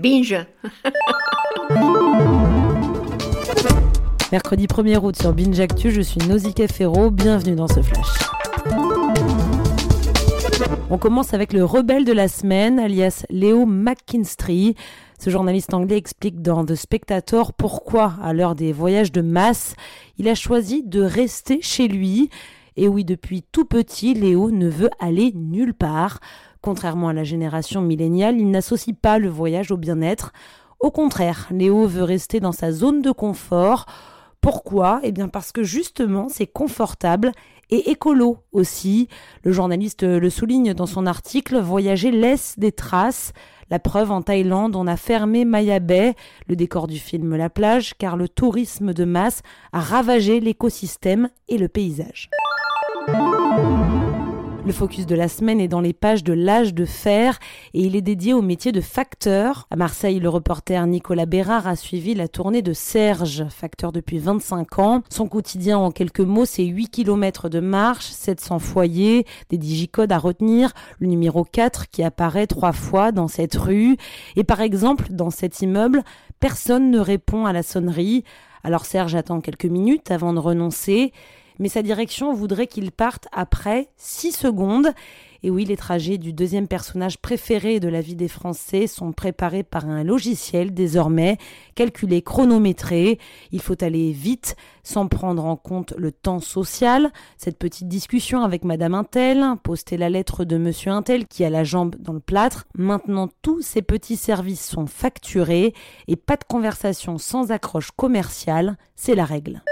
Binge Mercredi 1er août sur Binge Actu, je suis Nausicaa Ferro, bienvenue dans ce flash. On commence avec le rebelle de la semaine, alias Léo McKinstry. Ce journaliste anglais explique dans The Spectator pourquoi, à l'heure des voyages de masse, il a choisi de rester chez lui. Et oui, depuis tout petit, Léo ne veut aller nulle part. Contrairement à la génération milléniale, il n'associe pas le voyage au bien-être. Au contraire, Léo veut rester dans sa zone de confort. Pourquoi? Eh bien parce que justement c'est confortable et écolo aussi. Le journaliste le souligne dans son article, voyager laisse des traces. La preuve en Thaïlande, on a fermé Maya Bay, le décor du film La plage, car le tourisme de masse a ravagé l'écosystème et le paysage. Le focus de la semaine est dans les pages de l'âge de fer et il est dédié au métier de facteur. À Marseille, le reporter Nicolas Bérard a suivi la tournée de Serge, facteur depuis 25 ans. Son quotidien en quelques mots, c'est 8 km de marche, 700 foyers, des digicodes à retenir, le numéro 4 qui apparaît trois fois dans cette rue. Et par exemple, dans cet immeuble, personne ne répond à la sonnerie. Alors Serge attend quelques minutes avant de renoncer mais sa direction voudrait qu'il parte après 6 secondes. Et oui, les trajets du deuxième personnage préféré de la vie des Français sont préparés par un logiciel désormais, calculé, chronométré. Il faut aller vite, sans prendre en compte le temps social. Cette petite discussion avec Madame Intel, poster la lettre de Monsieur Intel qui a la jambe dans le plâtre. Maintenant, tous ces petits services sont facturés et pas de conversation sans accroche commerciale, c'est la règle.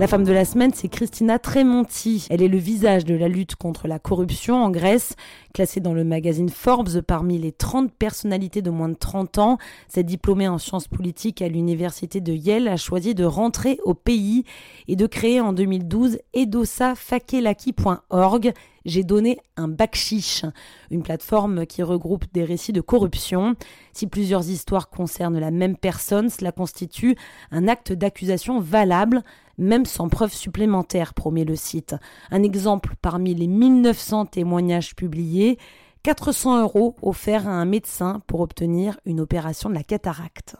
La femme de la semaine, c'est Christina Tremonti. Elle est le visage de la lutte contre la corruption en Grèce. Classée dans le magazine Forbes parmi les 30 personnalités de moins de 30 ans, cette diplômée en sciences politiques à l'université de Yale a choisi de rentrer au pays et de créer en 2012 edosafakelaki.org j'ai donné un bac chiche, une plateforme qui regroupe des récits de corruption. Si plusieurs histoires concernent la même personne, cela constitue un acte d'accusation valable, même sans preuve supplémentaire, promet le site. Un exemple parmi les 1900 témoignages publiés, 400 euros offerts à un médecin pour obtenir une opération de la cataracte.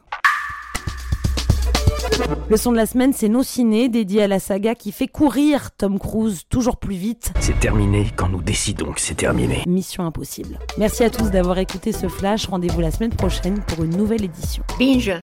Le son de la semaine, c'est Nos Ciné, dédié à la saga qui fait courir Tom Cruise toujours plus vite. C'est terminé quand nous décidons que c'est terminé. Mission impossible. Merci à tous d'avoir écouté ce flash. Rendez-vous la semaine prochaine pour une nouvelle édition. Binge